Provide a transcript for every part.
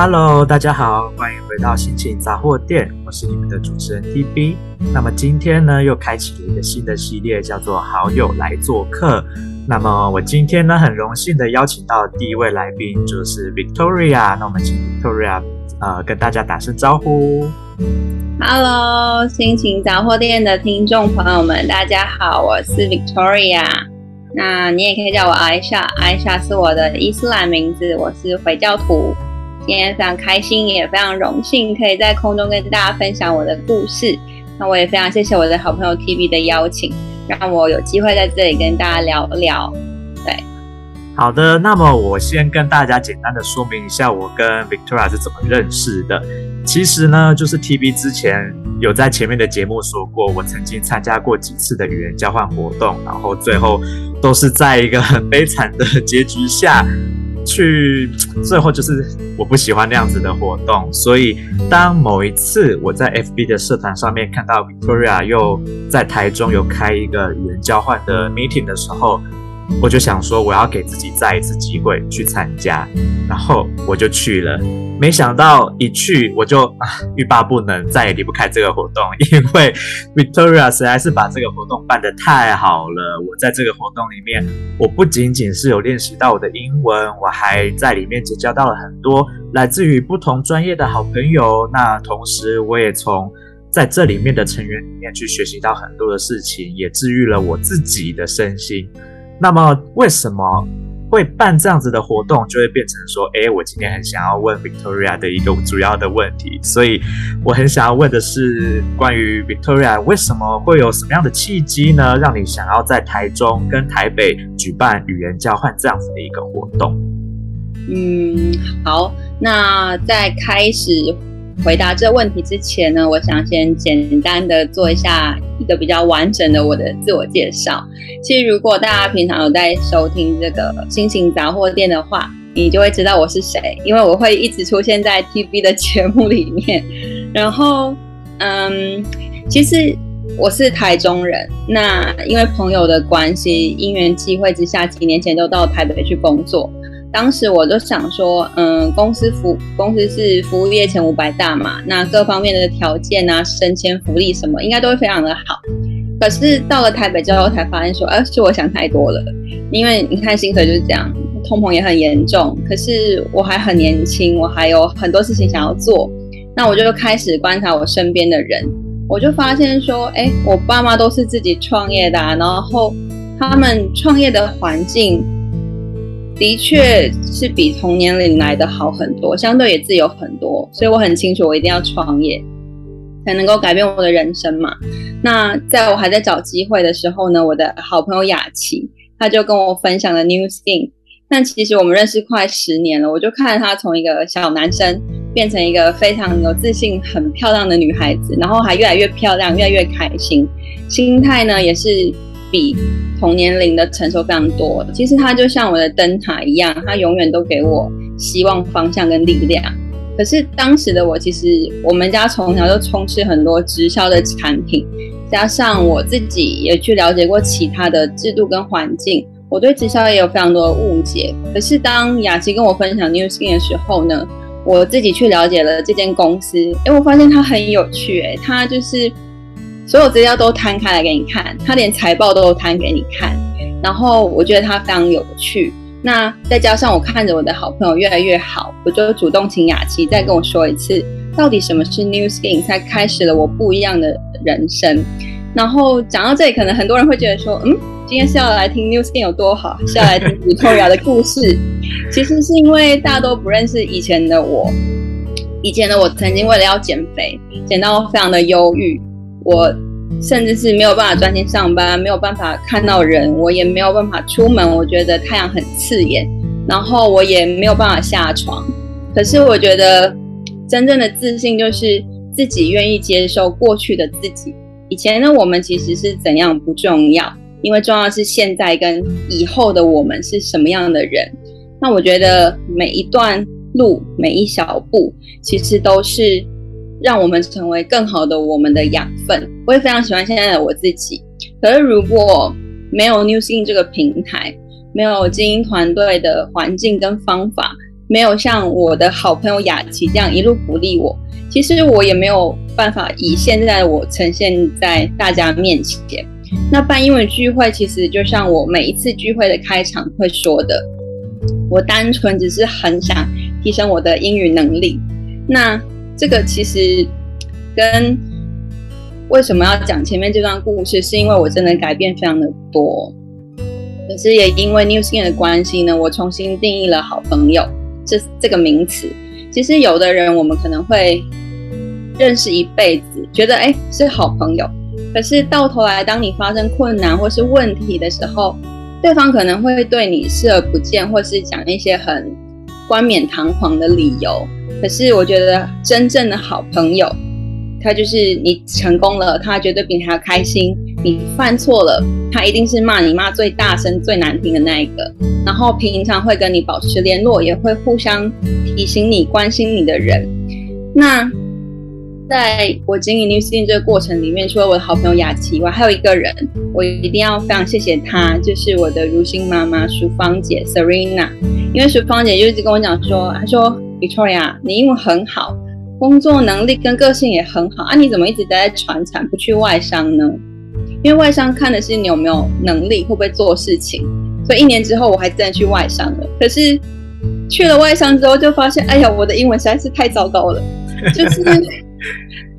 Hello，大家好，欢迎回到心情杂货店，我是你们的主持人 TB。那么今天呢，又开启了一个新的系列，叫做好友来做客。那么我今天呢，很荣幸的邀请到第一位来宾就是 Victoria。那我们请 Victoria 呃跟大家打声招呼。Hello，心情杂货店的听众朋友们，大家好，我是 Victoria。那你也可以叫我 Aisha，Aisha 是我的伊斯兰名字，我是回教徒。今天非常开心，也非常荣幸，可以在空中跟大家分享我的故事。那我也非常谢谢我的好朋友 TB 的邀请，让我有机会在这里跟大家聊聊。对，好的，那么我先跟大家简单的说明一下，我跟 Victoria 是怎么认识的。其实呢，就是 TB 之前有在前面的节目说过，我曾经参加过几次的语言交换活动，然后最后都是在一个很悲惨的结局下。去最后就是我不喜欢那样子的活动，所以当某一次我在 FB 的社团上面看到 Victoria 又在台中有开一个语言交换的 meeting 的时候。我就想说，我要给自己再一次机会去参加，然后我就去了。没想到一去我就啊欲罢不能，再也离不开这个活动，因为 Victoria 实在是把这个活动办得太好了。我在这个活动里面，我不仅仅是有练习到我的英文，我还在里面结交到了很多来自于不同专业的好朋友。那同时，我也从在这里面的成员里面去学习到很多的事情，也治愈了我自己的身心。那么为什么会办这样子的活动，就会变成说，诶，我今天很想要问 Victoria 的一个主要的问题，所以我很想要问的是关于 Victoria 为什么会有什么样的契机呢，让你想要在台中跟台北举办语言交换这样子的一个活动？嗯，好，那在开始。回答这问题之前呢，我想先简单的做一下一个比较完整的我的自我介绍。其实，如果大家平常有在收听这个心情杂货店的话，你就会知道我是谁，因为我会一直出现在 TV 的节目里面。然后，嗯，其实我是台中人，那因为朋友的关系，因缘际会之下，几年前就到台北去工作。当时我就想说，嗯，公司服公司是服务业前五百大嘛，那各方面的条件啊、升迁、福利什么，应该都会非常的好。可是到了台北之后，才发现说，哎、是我想太多了。因为你看薪水就是这样，通膨也很严重。可是我还很年轻，我还有很多事情想要做。那我就开始观察我身边的人，我就发现说，哎，我爸妈都是自己创业的，然后他们创业的环境。的确是比同年龄来的好很多，相对也自由很多，所以我很清楚，我一定要创业，才能够改变我的人生嘛。那在我还在找机会的时候呢，我的好朋友雅琪，他就跟我分享了 New Skin。但其实我们认识快十年了，我就看着他从一个小男生变成一个非常有自信、很漂亮的女孩子，然后还越来越漂亮，越来越开心，心态呢也是。比同年龄的成熟非常多。其实它就像我的灯塔一样，它永远都给我希望、方向跟力量。可是当时的我，其实我们家从小就充斥很多直销的产品，加上我自己也去了解过其他的制度跟环境，我对直销也有非常多的误解。可是当雅琪跟我分享 NewSkin 的时候呢，我自己去了解了这间公司，哎，我发现它很有趣，哎，它就是。所有资料都摊开来给你看，他连财报都摊给你看，然后我觉得他非常有趣。那再加上我看着我的好朋友越来越好，我就主动请雅琪再跟我说一次，到底什么是 New Skin，才开始了我不一样的人生。然后讲到这里，可能很多人会觉得说，嗯，今天是要来听 New Skin 有多好，是要来听石头雅的故事。其实是因为大家都不认识以前的我，以前的我曾经为了要减肥，减到非常的忧郁。我甚至是没有办法专心上班，没有办法看到人，我也没有办法出门。我觉得太阳很刺眼，然后我也没有办法下床。可是我觉得真正的自信就是自己愿意接受过去的自己。以前的我们其实是怎样不重要，因为重要的是现在跟以后的我们是什么样的人。那我觉得每一段路，每一小步，其实都是。让我们成为更好的我们的养分。我也非常喜欢现在的我自己。可是如果没有 New Skin 这个平台，没有精英团队的环境跟方法，没有像我的好朋友雅琪这样一路鼓励我，其实我也没有办法以现在的我呈现在大家面前。那办英文聚会，其实就像我每一次聚会的开场会说的，我单纯只是很想提升我的英语能力。那这个其实跟为什么要讲前面这段故事，是因为我真的改变非常的多。可是也因为 New Skin 的关系呢，我重新定义了好朋友这这个名词。其实有的人我们可能会认识一辈子，觉得哎是好朋友。可是到头来，当你发生困难或是问题的时候，对方可能会对你视而不见，或是讲一些很冠冕堂皇的理由。可是我觉得真正的好朋友，他就是你成功了，他绝对比你要开心；你犯错了，他一定是骂你骂最大声、最难听的那一个。然后平常会跟你保持联络，也会互相提醒你、关心你的人。那。在我经营 New Skin 这个过程里面，除了我的好朋友雅琪以外，还有一个人，我一定要非常谢谢他，就是我的如新妈妈淑芳姐 Serena。因为淑芳姐就一直跟我讲说，她说 Victoria，你英文很好，工作能力跟个性也很好啊，你怎么一直待在船厂不去外商呢？因为外商看的是你有没有能力，会不会做事情。所以一年之后，我还真的去外商了。可是去了外商之后，就发现，哎呀，我的英文实在是太糟糕了，就是。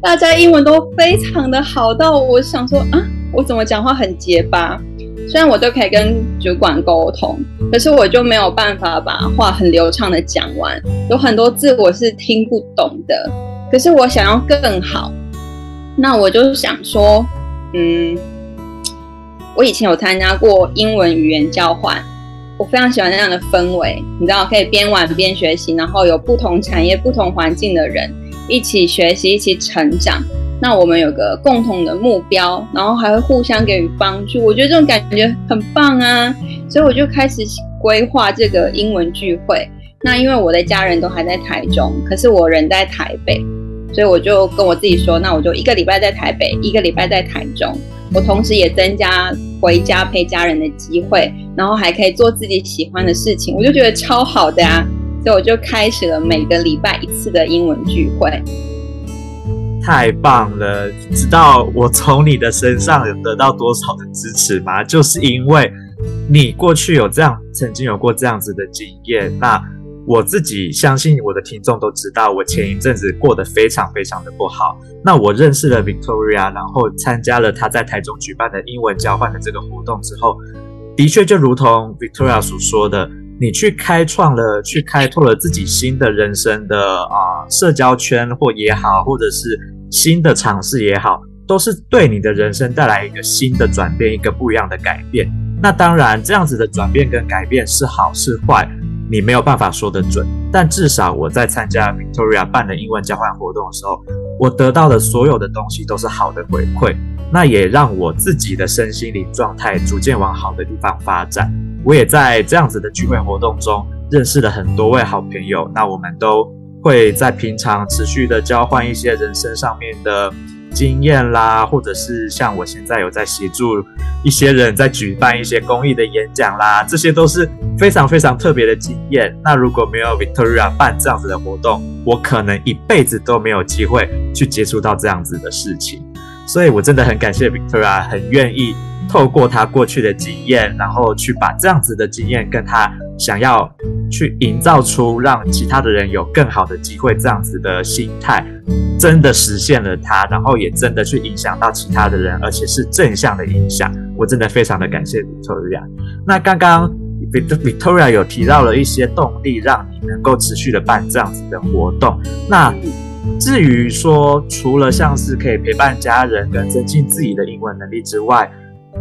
大家英文都非常的好，到我想说啊，我怎么讲话很结巴？虽然我都可以跟主管沟通，可是我就没有办法把话很流畅的讲完，有很多字我是听不懂的。可是我想要更好，那我就想说，嗯，我以前有参加过英文语言交换，我非常喜欢那样的氛围，你知道，可以边玩边学习，然后有不同产业、不同环境的人。一起学习，一起成长。那我们有个共同的目标，然后还会互相给予帮助。我觉得这种感觉很棒啊！所以我就开始规划这个英文聚会。那因为我的家人都还在台中，可是我人在台北，所以我就跟我自己说，那我就一个礼拜在台北，一个礼拜在台中。我同时也增加回家陪家人的机会，然后还可以做自己喜欢的事情，我就觉得超好的啊！所以我就开始了每个礼拜一次的英文聚会。太棒了！知道我从你的身上有得到多少的支持吗？就是因为你过去有这样，曾经有过这样子的经验。那我自己相信我的听众都知道，我前一阵子过得非常非常的不好。那我认识了 Victoria，然后参加了她在台中举办的英文交换的这个活动之后，的确就如同 Victoria 所说的。你去开创了，去开拓了自己新的人生的啊、社交圈或也好，或者是新的尝试也好，都是对你的人生带来一个新的转变，一个不一样的改变。那当然，这样子的转变跟改变是好是坏，你没有办法说得准。但至少我在参加 Victoria 办的英文交换活动的时候，我得到的所有的东西都是好的回馈，那也让我自己的身心灵状态逐渐往好的地方发展。我也在这样子的聚会活动中认识了很多位好朋友，那我们都会在平常持续的交换一些人生上面的经验啦，或者是像我现在有在协助一些人在举办一些公益的演讲啦，这些都是非常非常特别的经验。那如果没有 Victoria 办这样子的活动，我可能一辈子都没有机会去接触到这样子的事情，所以我真的很感谢 Victoria，很愿意。透过他过去的经验，然后去把这样子的经验跟他想要去营造出让其他的人有更好的机会这样子的心态，真的实现了他，然后也真的去影响到其他的人，而且是正向的影响。我真的非常的感谢 Victoria。那刚刚 Victoria 有提到了一些动力，让你能够持续的办这样子的活动。那至于说，除了像是可以陪伴家人跟增进自己的英文能力之外，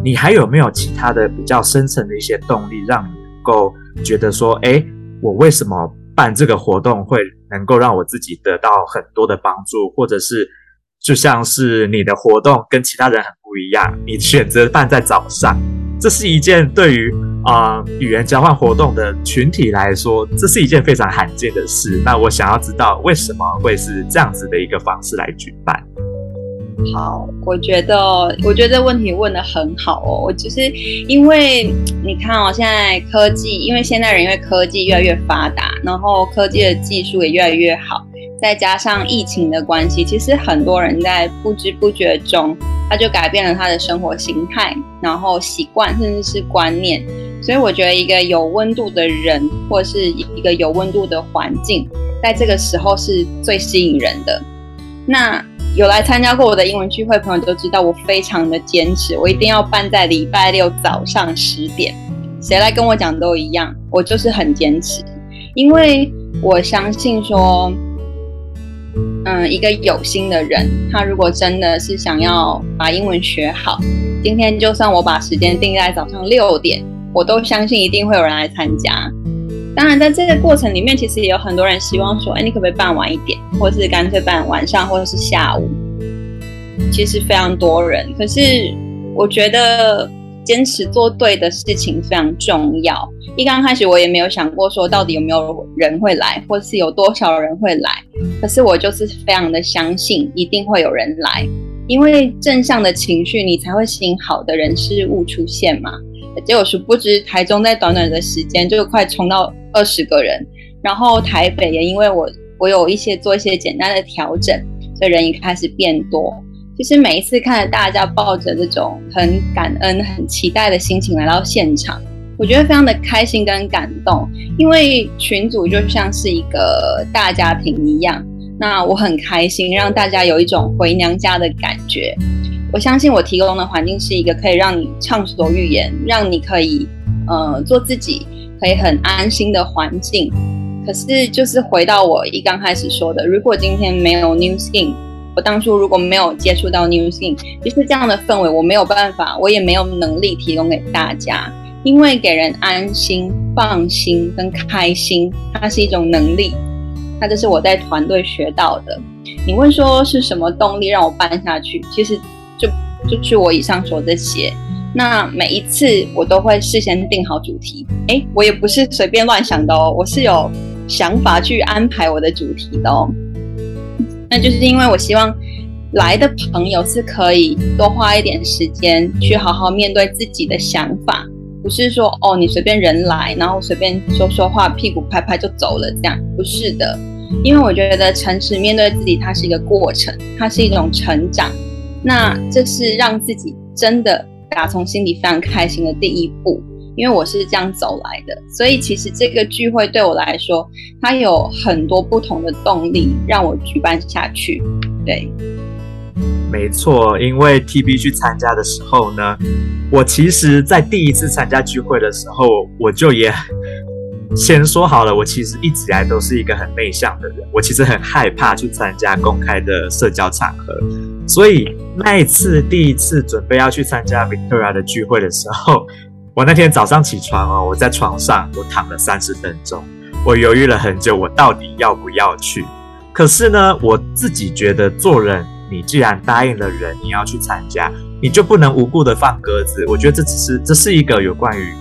你还有没有其他的比较深层的一些动力，让你能够觉得说，哎，我为什么办这个活动会能够让我自己得到很多的帮助，或者是就像是你的活动跟其他人很不一样，你选择办在早上，这是一件对于啊、语言交换活动的群体来说，这是一件非常罕见的事。那我想要知道为什么会是这样子的一个方式来举办？好，我觉得，我觉得这问题问的很好哦。我就是因为你看哦，现在科技，因为现代人因为科技越来越发达，然后科技的技术也越来越好，再加上疫情的关系，其实很多人在不知不觉中，他就改变了他的生活形态，然后习惯甚至是观念。所以我觉得一个有温度的人，或是一个有温度的环境，在这个时候是最吸引人的。那有来参加过我的英文聚会朋友都知道，我非常的坚持，我一定要办在礼拜六早上十点。谁来跟我讲都一样，我就是很坚持，因为我相信说，嗯，一个有心的人，他如果真的是想要把英文学好，今天就算我把时间定在早上六点，我都相信一定会有人来参加。当然，在这个过程里面，其实也有很多人希望说：“哎，你可不可以办晚一点，或是干脆办晚上，或者是下午？”其实非常多人。可是我觉得坚持做对的事情非常重要。一刚开始我也没有想过说到底有没有人会来，或是有多少人会来。可是我就是非常的相信一定会有人来，因为正向的情绪，你才会吸引好的人事物出现嘛。结果殊不知，台中在短短的时间就快冲到二十个人，然后台北也因为我我有一些做一些简单的调整，所以人也开始变多。其实每一次看着大家抱着这种很感恩、很期待的心情来到现场，我觉得非常的开心跟感动，因为群组就像是一个大家庭一样。那我很开心，让大家有一种回娘家的感觉。我相信我提供的环境是一个可以让你畅所欲言，让你可以呃做自己，可以很安心的环境。可是就是回到我一刚开始说的，如果今天没有 New Skin，我当初如果没有接触到 New Skin，就是这样的氛围，我没有办法，我也没有能力提供给大家。因为给人安心、放心跟开心，它是一种能力，那这是我在团队学到的。你问说是什么动力让我办下去？其实。就就去我以上说这些，那每一次我都会事先定好主题，诶，我也不是随便乱想的哦，我是有想法去安排我的主题的哦。那就是因为我希望来的朋友是可以多花一点时间去好好面对自己的想法，不是说哦你随便人来，然后随便说说话，屁股拍拍就走了这样，不是的，因为我觉得诚实面对自己，它是一个过程，它是一种成长。那这是让自己真的打从心里非常开心的第一步，因为我是这样走来的，所以其实这个聚会对我来说，它有很多不同的动力让我举办下去。对，没错，因为 TB 去参加的时候呢，我其实在第一次参加聚会的时候，我就也先说好了，我其实一直以来都是一个很内向的人，我其实很害怕去参加公开的社交场合。所以那一次第一次准备要去参加 Victoria 的聚会的时候，我那天早上起床哦，我在床上我躺了三十分钟，我犹豫了很久，我到底要不要去？可是呢，我自己觉得做人，你既然答应了人，你要去参加，你就不能无故的放鸽子。我觉得这只是这是一个有关于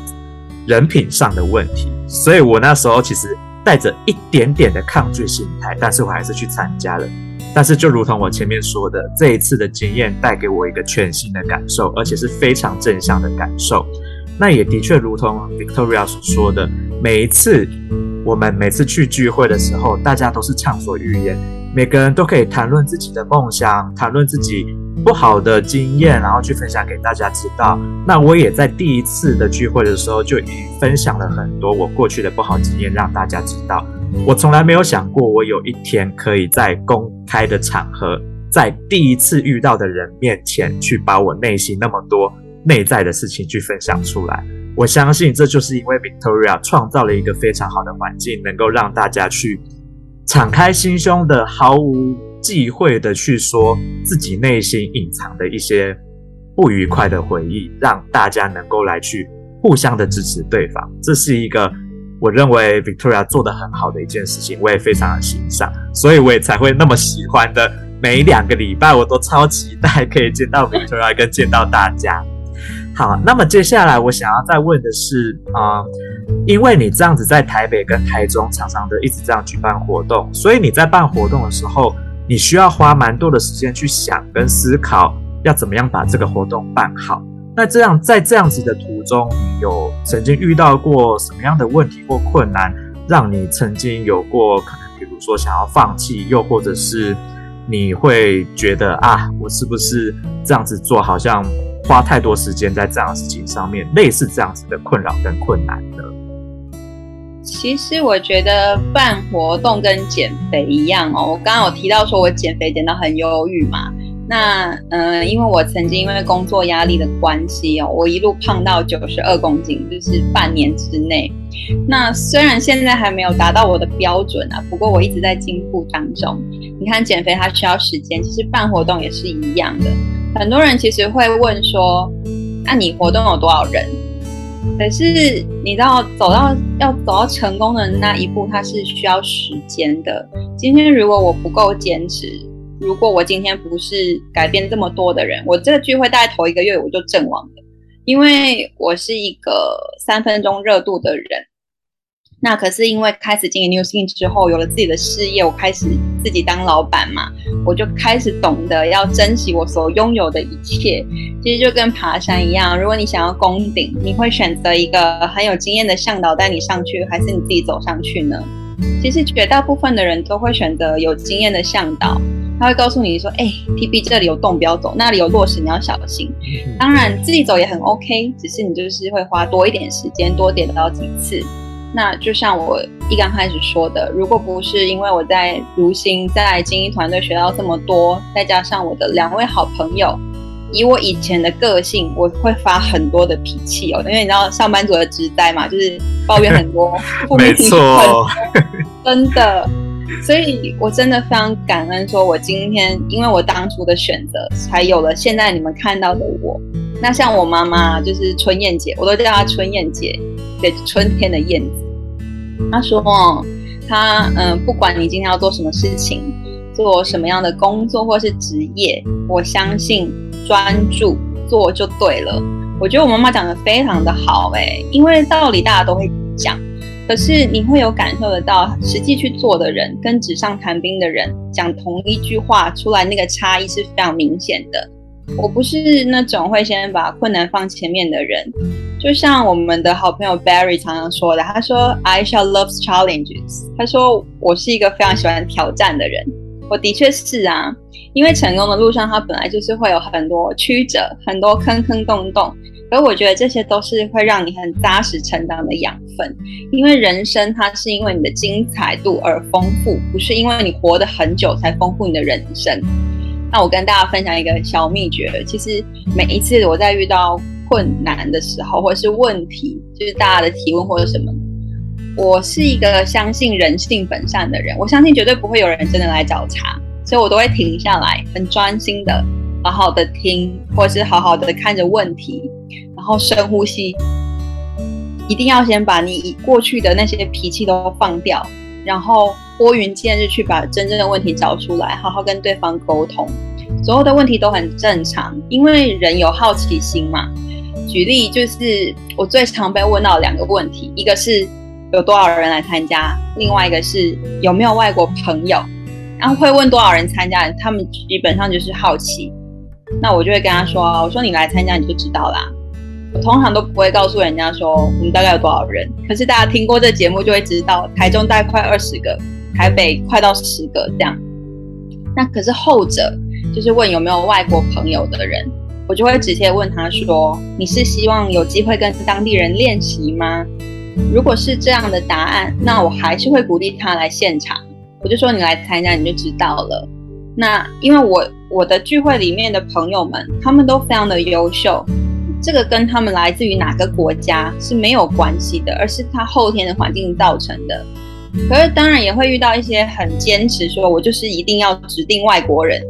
人品上的问题，所以我那时候其实带着一点点的抗拒心态，但是我还是去参加了。但是，就如同我前面说的，这一次的经验带给我一个全新的感受，而且是非常正向的感受。那也的确如同 Victoria 所说的，每一次我们每次去聚会的时候，大家都是畅所欲言，每个人都可以谈论自己的梦想，谈论自己不好的经验，然后去分享给大家知道。那我也在第一次的聚会的时候，就已分享了很多我过去的不好经验，让大家知道。我从来没有想过，我有一天可以在公开的场合，在第一次遇到的人面前，去把我内心那么多内在的事情去分享出来。我相信这就是因为 Victoria 创造了一个非常好的环境，能够让大家去敞开心胸的、毫无忌讳的去说自己内心隐藏的一些不愉快的回忆，让大家能够来去互相的支持对方。这是一个。我认为 Victoria 做得很好的一件事情，我也非常的欣赏，所以我也才会那么喜欢的。每两个礼拜我都超期待可以见到 Victoria 跟见到大家。好，那么接下来我想要再问的是，啊、嗯，因为你这样子在台北跟台中常常的一直这样举办活动，所以你在办活动的时候，你需要花蛮多的时间去想跟思考，要怎么样把这个活动办好。那这样在这样子的途中，你有曾经遇到过什么样的问题或困难，让你曾经有过可能，比如说想要放弃，又或者是你会觉得啊，我是不是这样子做好像花太多时间在这样的事情上面，类似这样子的困扰跟困难呢？其实我觉得办活动跟减肥一样哦。我刚刚有提到说我减肥减到很忧郁嘛。那嗯、因为我曾经因为工作压力的关系哦，我一路胖到九十二公斤，就是半年之内。那虽然现在还没有达到我的标准啊，不过我一直在进步当中。你看减肥它需要时间，其实办活动也是一样的。很多人其实会问说，那、你活动有多少人？可是你知道，走到要走到成功的那一步，它是需要时间的。今天如果我不够坚持，如果我今天不是改变这么多的人，我这个聚会大概头一个月我就阵亡了，因为我是一个三分钟热度的人。那可是因为开始经营 New Skin 之后，有了自己的事业，我开始自己当老板嘛，我就开始懂得要珍惜我所拥有的一切。其实就跟爬山一样，如果你想要攻顶，你会选择一个很有经验的向导带你上去，还是你自己走上去呢？其实绝大部分的人都会选择有经验的向导，他会告诉你说：“哎，TB 这里有洞不要走，那里有落石你要小心。”当然自己走也很 OK，只是你就是会花多一点时间，多点到几次。那就像我一刚开始说的，如果不是因为我在如新在精英团队学到这么多，再加上我的两位好朋友，以我以前的个性，我会发很多的脾气哦。因为你知道上班族的职灾嘛，就是抱怨很多，没错，真的。所以我真的非常感恩，说我今天因为我当初的选择，才有了现在你们看到的我。那像我妈妈就是春燕姐，我都叫她春燕姐。对春天的燕子，她说：“她嗯，不管你今天要做什么事情，做什么样的工作或是职业，我相信专注做就对了。”我觉得我妈妈讲的非常的好，哎，因为道理大家都会讲，可是你会有感受得到，实际去做的人跟纸上谈兵的人讲同一句话出来，那个差异是非常明显的。我不是那种会先把困难放前面的人。就像我们的好朋友 Barry 常常说的，他说 I shall love challenges。他说我是一个非常喜欢挑战的人。我的确是啊，因为成功的路上，它本来就是会有很多曲折，很多坑坑洞洞。而我觉得这些都是会让你很扎实成长的养分。因为人生它是因为你的精彩度而丰富，不是因为你活得很久才丰富你的人生。那我跟大家分享一个小秘诀，其实每一次我在遇到困难的时候，或是问题，就是大家的提问或者什么，我是一个相信人性本善的人，我相信绝对不会有人真的来找茬，所以我都会停下来，很专心的，好好的听，或者是好好的看着问题，然后深呼吸，一定要先把你过去的那些脾气都放掉，然后拨云见日去把真正的问题找出来，好好跟对方沟通，所有的问题都很正常，因为人有好奇心嘛。举例就是我最常被问到两个问题，一个是有多少人来参加，另外一个是有没有外国朋友。然后会问多少人参加，他们基本上就是好奇。那我就会跟他说：“我说你来参加你就知道啦。”我通常都不会告诉人家说我们大概有多少人。可是大家听过这节目就会知道，台中大概快二十个，台北快到十个这样。那可是后者就是问有没有外国朋友的人。我就会直接问他说：“你是希望有机会跟当地人练习吗？”如果是这样的答案，那我还是会鼓励他来现场。我就说：“你来参加，你就知道了。”那因为我我的聚会里面的朋友们，他们都非常的优秀，这个跟他们来自于哪个国家是没有关系的，而是他后天的环境造成的。可是当然也会遇到一些很坚持说：“我就是一定要指定外国人。”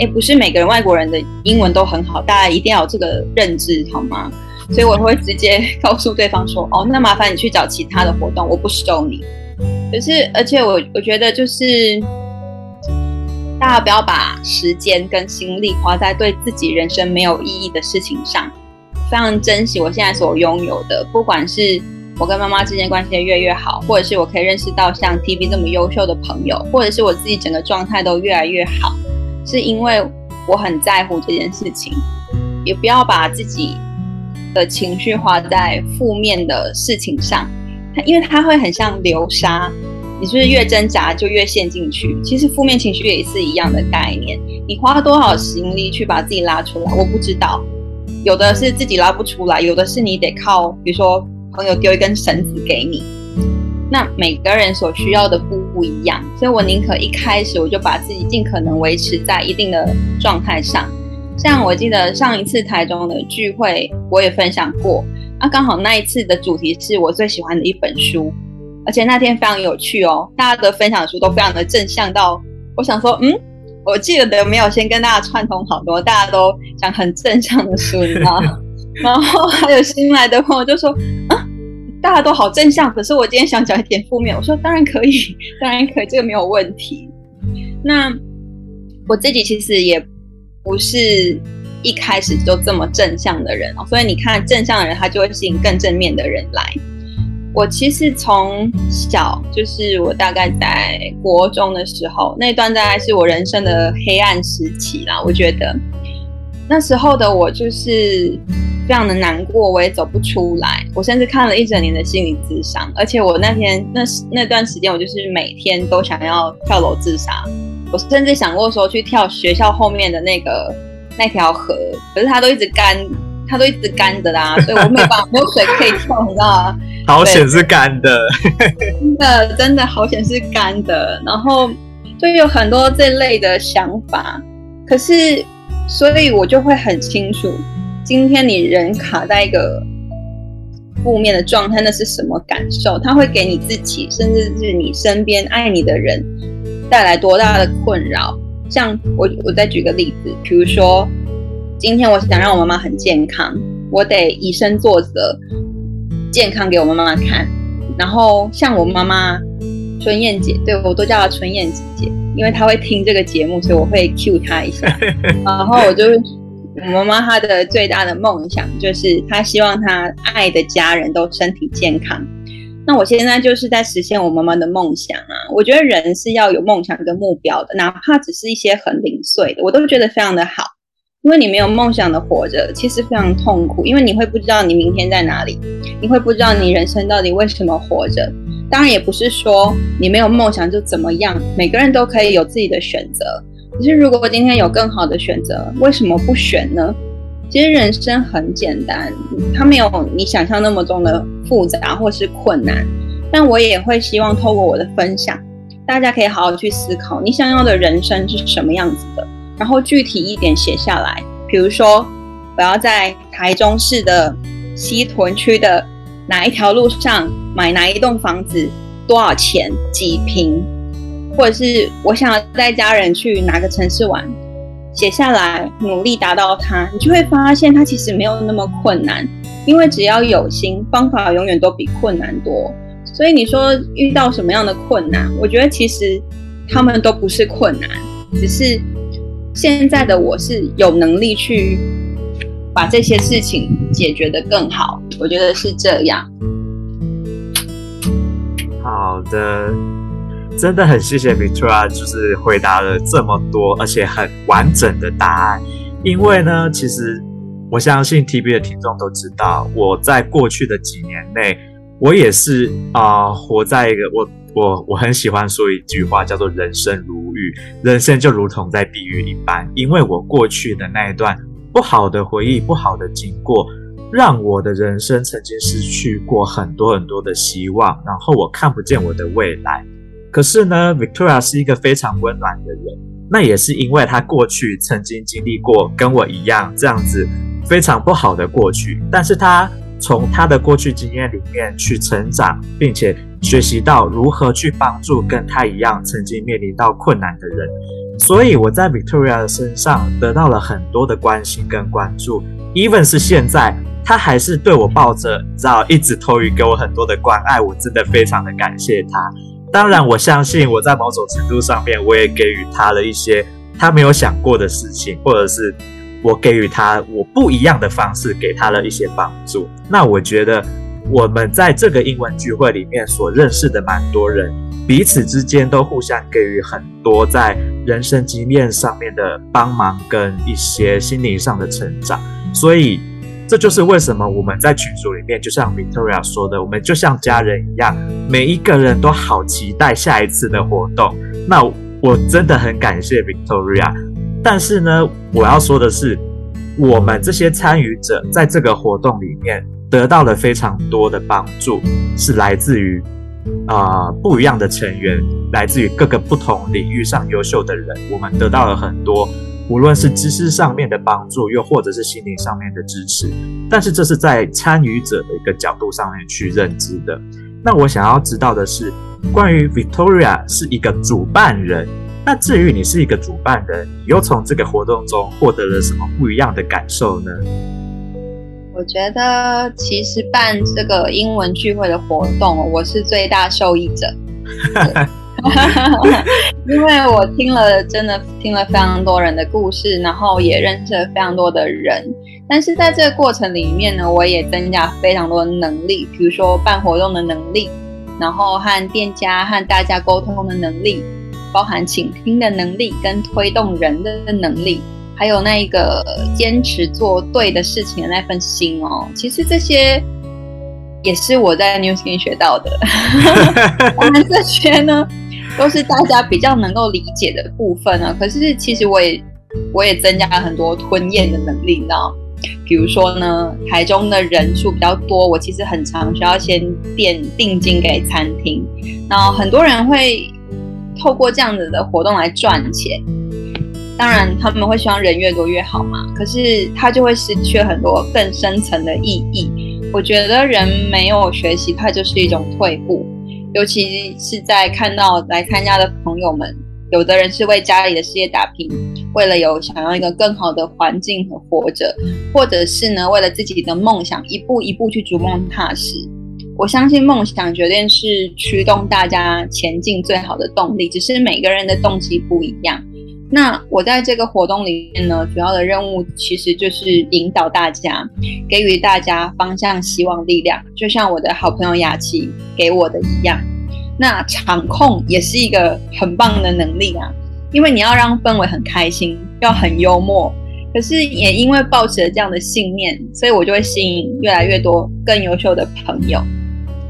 哎，不是每个人外国人的英文都很好，大家一定要有这个认知，好吗？所以我会直接 告诉对方说，哦，那麻烦你去找其他的活动，我不收你。可是，而且我我觉得就是，大家不要把时间跟心力花在对自己人生没有意义的事情上。非常珍惜我现在所拥有的，不管是我跟妈妈之间关系越来越好，或者是我可以认识到像 TV 这么优秀的朋友，或者是我自己整个状态都越来越好，是因为我很在乎这件事情，也不要把自己的情绪花在负面的事情上，因为它会很像流沙，你是不是越挣扎就越陷进去？其实负面情绪也是一样的概念，你花多少心力去把自己拉出来，我不知道，有的是自己拉不出来，有的是你得靠，比如说。朋友丢一根绳子给你，那每个人所需要的不不一样，所以我宁可一开始我就把自己尽可能维持在一定的状态上。像我记得上一次台中的聚会，我也分享过，那刚好那一次的主题是我最喜欢的一本书，而且那天非常有趣哦，大家的分享书都非常的正向到，我想说，嗯，我记得有没有先跟大家串通好多，大家都讲很正向的书，你知道吗？然后还有新来的朋友就说，啊。大家都好正向，可是我今天想讲一点负面。我说当然可以，当然可以，这个没有问题。那我自己其实也不是一开始就这么正向的人哦，所以你看正向的人，他就会吸引更正面的人来。我其实从小就是我大概在国中的时候，那段大概是我人生的黑暗时期啦。我觉得那时候的我就是。非常的难过，我也走不出来。我甚至看了一整年的心理咨商，而且我那天那那段时间，我就是每天都想要跳楼自杀。我甚至想过说去跳学校后面的那个那条河，可是它都一直干，它都一直干的啦，所以我没有办法，没有水可以跳，你知道吗？好险是干的，真的真的好险是干的。然后就有很多这类的想法，可是所以我就会很清楚。今天你人卡在一个负面的状态，那是什么感受？它会给你自己，甚至是你身边爱你的人带来多大的困扰？像我，我再举个例子，比如说，今天我想让我妈妈很健康，我得以身作则，健康给我妈妈看。然后像我妈妈春燕姐，对，我都叫她春燕姐姐，因为她会听这个节目，所以我会 cue 她一下。然后我就。我妈妈她的最大的梦想就是她希望她爱的家人都身体健康。那我现在就是在实现我妈妈的梦想啊！我觉得人是要有梦想跟目标的，哪怕只是一些很零碎的，我都觉得非常的好。因为你没有梦想的活着，其实非常痛苦，因为你会不知道你明天在哪里，你会不知道你人生到底为什么活着。当然也不是说你没有梦想就怎么样，每个人都可以有自己的选择。可是，如果今天有更好的选择，为什么不选呢？其实人生很简单，它没有你想象那么多的复杂或是困难。但我也会希望透过我的分享，大家可以好好去思考，你想要的人生是什么样子的，然后具体一点写下来。比如说，我要在台中市的西屯区的哪一条路上买哪一栋房子，多少钱，几平。或者是我想要带家人去哪个城市玩，写下来，努力达到它，你就会发现它其实没有那么困难，因为只要有心，方法永远都比困难多。所以你说遇到什么样的困难，我觉得其实他们都不是困难，只是现在的我是有能力去把这些事情解决得更好，我觉得是这样。好的。真的很谢谢 victor 就是回答了这么多，而且很完整的答案。因为呢，其实我相信 TV 的听众都知道，我在过去的几年内，我也是啊、活在一个我我我很喜欢说一句话，叫做“人生如狱”，人生就如同在地狱一般。因为我过去的那一段不好的回忆、不好的经过，让我的人生曾经失去过很多很多的希望，然后我看不见我的未来。可是呢，Victoria 是一个非常温暖的人，那也是因为她过去曾经经历过跟我一样这样子非常不好的过去，但是她从她的过去经验里面去成长，并且学习到如何去帮助跟他一样曾经面临到困难的人，所以我在 Victoria 的身上得到了很多的关心跟关注，even 是现在她还是对我抱着你知道一直投予给我很多的关爱，我真的非常的感谢她。当然，我相信我在某种程度上面，我也给予他了一些他没有想过的事情，或者是我给予他我不一样的方式，给他了一些帮助。那我觉得我们在这个英文聚会里面所认识的蛮多人，彼此之间都互相给予很多在人生经验上面的帮忙跟一些心灵上的成长，所以这就是为什么我们在群组里面，就像 Victoria 说的，我们就像家人一样，每一个人都好期待下一次的活动。那我真的很感谢 Victoria，但是呢，我要说的是，我们这些参与者在这个活动里面得到了非常多的帮助，是来自于啊、不一样的成员，来自于各个不同领域上优秀的人，我们得到了很多，无论是知识上面的帮助，又或者是心灵上面的支持。但是这是在参与者的一个角度上面去认知的。那我想要知道的是，关于 Victoria 是一个主办人。那至于你是一个主办人，你又从这个活动中获得了什么不一样的感受呢？我觉得其实办这个英文聚会的活动，我是最大受益者，因为我听了真的听了非常多人的故事，然后也认识了非常多的人。但是在这个过程里面呢，我也增加非常多的能力，比如说办活动的能力，然后和店家和大家沟通的能力。包含倾听的能力跟推动人的能力，还有那一个坚持做对的事情的那份心哦。其实这些也是我在 New Skin 学到的。我们这些呢，都是大家比较能够理解的部分呢。可是其实我也我也增加了很多吞咽的能力，你知道？比如说呢，台中的人数比较多，我其实很常需要先垫定金给餐厅，然后很多人会。透过这样子的活动来赚钱，当然他们会希望人越多越好嘛。可是他就会失去很多更深层的意义。我觉得人没有学习，它就是一种退步。尤其是在看到来参加的朋友们，有的人是为家里的事业打拼，为了有想要一个更好的环境和活着，或者是呢为了自己的梦想一步一步去逐梦踏实。我相信梦想决定是驱动大家前进最好的动力，只是每个人的动机不一样。那我在这个活动里面呢，主要的任务其实就是引导大家，给予大家方向、希望、力量，就像我的好朋友雅琪给我的一样。那场控也是一个很棒的能力啊，因为你要让氛围很开心，要很幽默。可是也因为抱持了这样的信念，所以我就会吸引越来越多更优秀的朋友。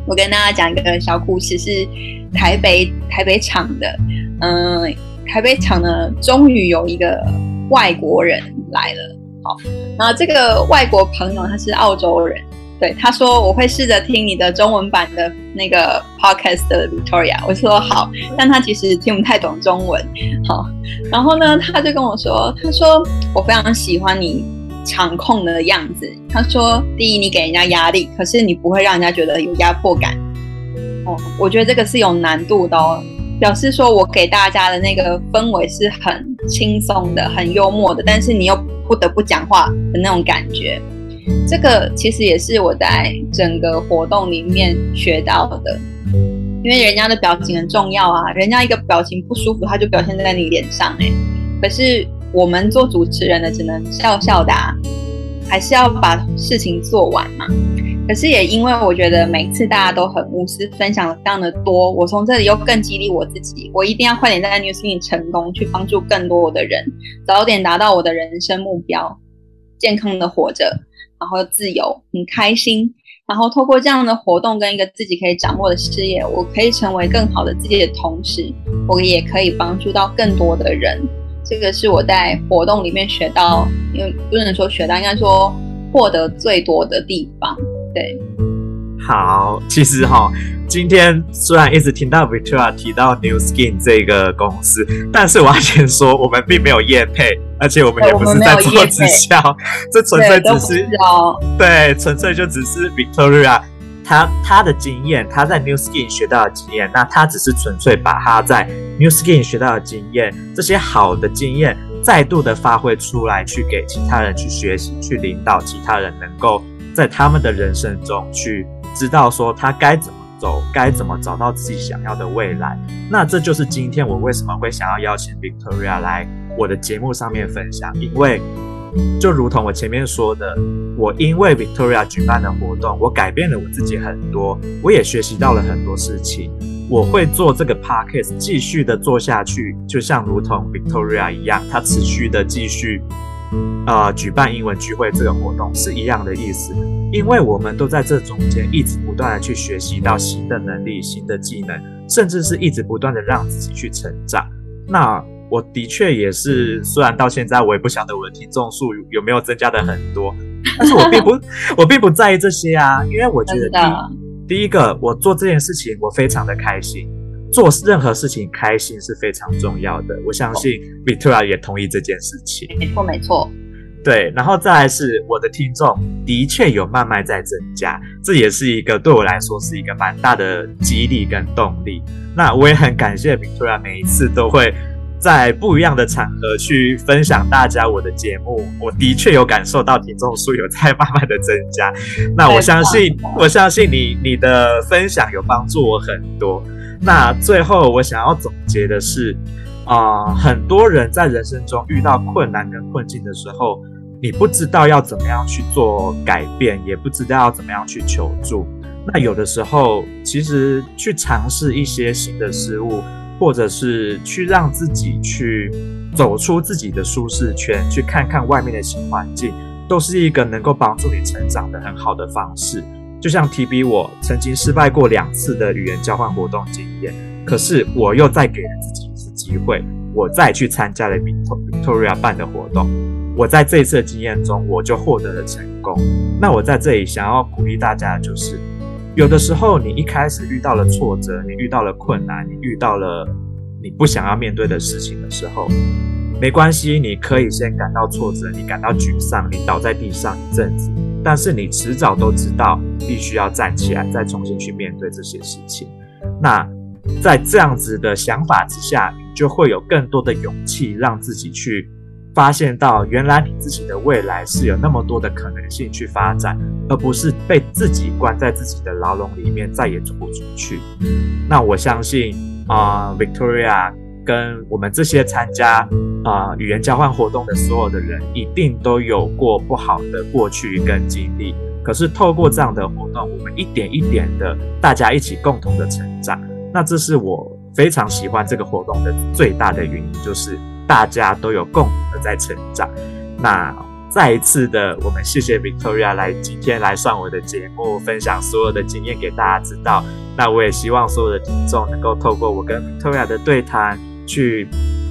我跟大家讲一个小故事，是台北台北场的，嗯、台北场呢，终于有一个外国人来了，好，然后这个外国朋友他是澳洲人，对，他说我会试着听你的中文版的那个 podcast 的 Victoria，我说好，但他其实听不太懂中文，好，然后呢，他就跟我说，他说我非常喜欢你。场控的样子，他说：“第一，你给人家压力，可是你不会让人家觉得有压迫感。哦，我觉得这个是有难度的哦，表示说我给大家的那个氛围是很轻松的、很幽默的，但是你又不得不讲话的那种感觉。这个其实也是我在整个活动里面学到的，因为人家的表情很重要啊，人家一个表情不舒服，他就表现在你脸上哎，可是。”我们做主持人的只能笑笑的，还是要把事情做完嘛。可是也因为我觉得每次大家都很无私，分享了非常的多，我从这里又更激励我自己，我一定要快点在 New Skin 成功，去帮助更多的人，早点达到我的人生目标，健康的活着，然后自由，很开心。然后透过这样的活动跟一个自己可以掌握的事业，我可以成为更好的自己的同时，我也可以帮助到更多的人。这个是我在活动里面学到，因为不能说学到，应该说获得最多的地方。对，好，其实哈，今天虽然一直听到 Victoria 提到 New Skin 这个公司，但是我要先说，我们并没有业配，而且我们也不是在做直销，这纯粹只是对，纯粹就只是 Victoria。他他的经验，他在 New Skin 学到的经验，那他只是纯粹把他在 New Skin 学到的经验，这些好的经验再度的发挥出来，去给其他人去学习，去领导其他人，能够在他们的人生中去知道说他该怎么走，该怎么找到自己想要的未来。那这就是今天我为什么会想要邀请 Victoria 来我的节目上面分享，因为就如同我前面说的，我因为 Victoria 举办的活动，我改变了我自己很多，我也学习到了很多事情。我会做这个 podcast，继续的做下去，就像如同 Victoria 一样，她持续的继续，呃，举办英文聚会这个活动是一样的意思。因为我们都在这中间一直不断的去学习到新的能力、新的技能，甚至是一直不断的让自己去成长。那我的确也是，虽然到现在我也不晓得我的听众数有没有增加的很多，但是我并不，我并不在意这些啊，因为我觉得。第一个，我做这件事情，我非常的开心。做任何事情，开心是非常重要的。我相信 Victoria 也同意这件事情。没错，没错。对，然后再来是我的听众的确有慢慢在增加，这也是一个对我来说是一个蛮大的激励跟动力。那我也很感谢 Victoria 每一次都会。在不一样的场合去分享大家我的节目，我的确有感受到听众数有在慢慢的增加。那我相信，我相信你你的分享有帮助我很多。那最后我想要总结的是，啊、很多人在人生中遇到困难跟困境的时候，你不知道要怎么样去做改变，也不知道要怎么样去求助。那有的时候，其实去尝试一些新的事物。或者是去让自己去走出自己的舒适圈，去看看外面的新环境，都是一个能够帮助你成长的很好的方式。就像提比我曾经失败过两次的语言交换活动经验，可是我又再给了自己一次机会，我再去参加了 Victoria 办的活动，我在这一次经验中，我就获得了成功。那我在这里想要鼓励大家的就是。有的时候，你一开始遇到了挫折，你遇到了困难，你遇到了你不想要面对的事情的时候，没关系，你可以先感到挫折，你感到沮丧，你倒在地上一阵子，但是你迟早都知道，必须要站起来，再重新去面对这些事情。那在这样子的想法之下，你就会有更多的勇气，让自己去。发现到原来你自己的未来是有那么多的可能性去发展，而不是被自己关在自己的牢笼里面再也走不出去。那我相信啊，，Victoria 跟我们这些参加啊，语言交换活动的所有的人，一定都有过不好的过去跟经历。可是透过这样的活动，我们一点一点的，大家一起共同的成长。那这是我非常喜欢这个活动的最大的原因，就是。大家都有共同的在成长。那再一次的，我们谢谢 Victoria 来今天来上我的节目，分享所有的经验给大家知道。那我也希望所有的听众能够透过我跟 Victoria 的对谈，去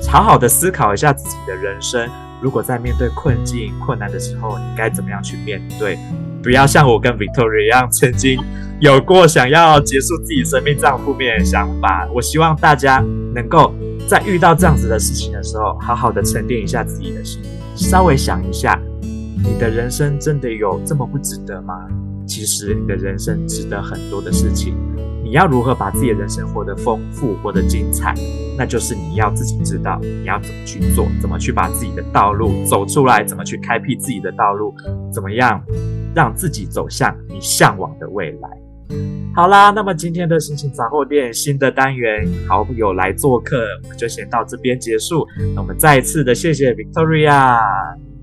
好好的思考一下自己的人生。如果在面对困境、困难的时候，你该怎么样去面对？不要像我跟 Victoria 一样，曾经有过想要结束自己生命这样负面的想法。我希望大家能够。在遇到这样子的事情的时候，好好的沉淀一下自己的心，稍微想一下，你的人生真的有这么不值得吗？其实你的人生值得很多的事情。你要如何把自己的人生活得丰富、活得精彩？那就是你要自己知道你要怎么去做，怎么去把自己的道路走出来，怎么去开辟自己的道路，怎么样让自己走向你向往的未来。好啦，那么今天的心情杂货店新的单元，好友来做客，我们就先到这边结束。那我们再一次的谢谢 Victoria，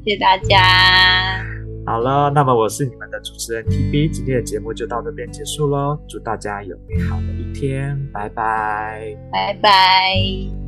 谢谢大家。好了，那么我是你们的主持人 TB，今天的节目就到这边结束喽。祝大家有美好的一天，拜拜，拜拜。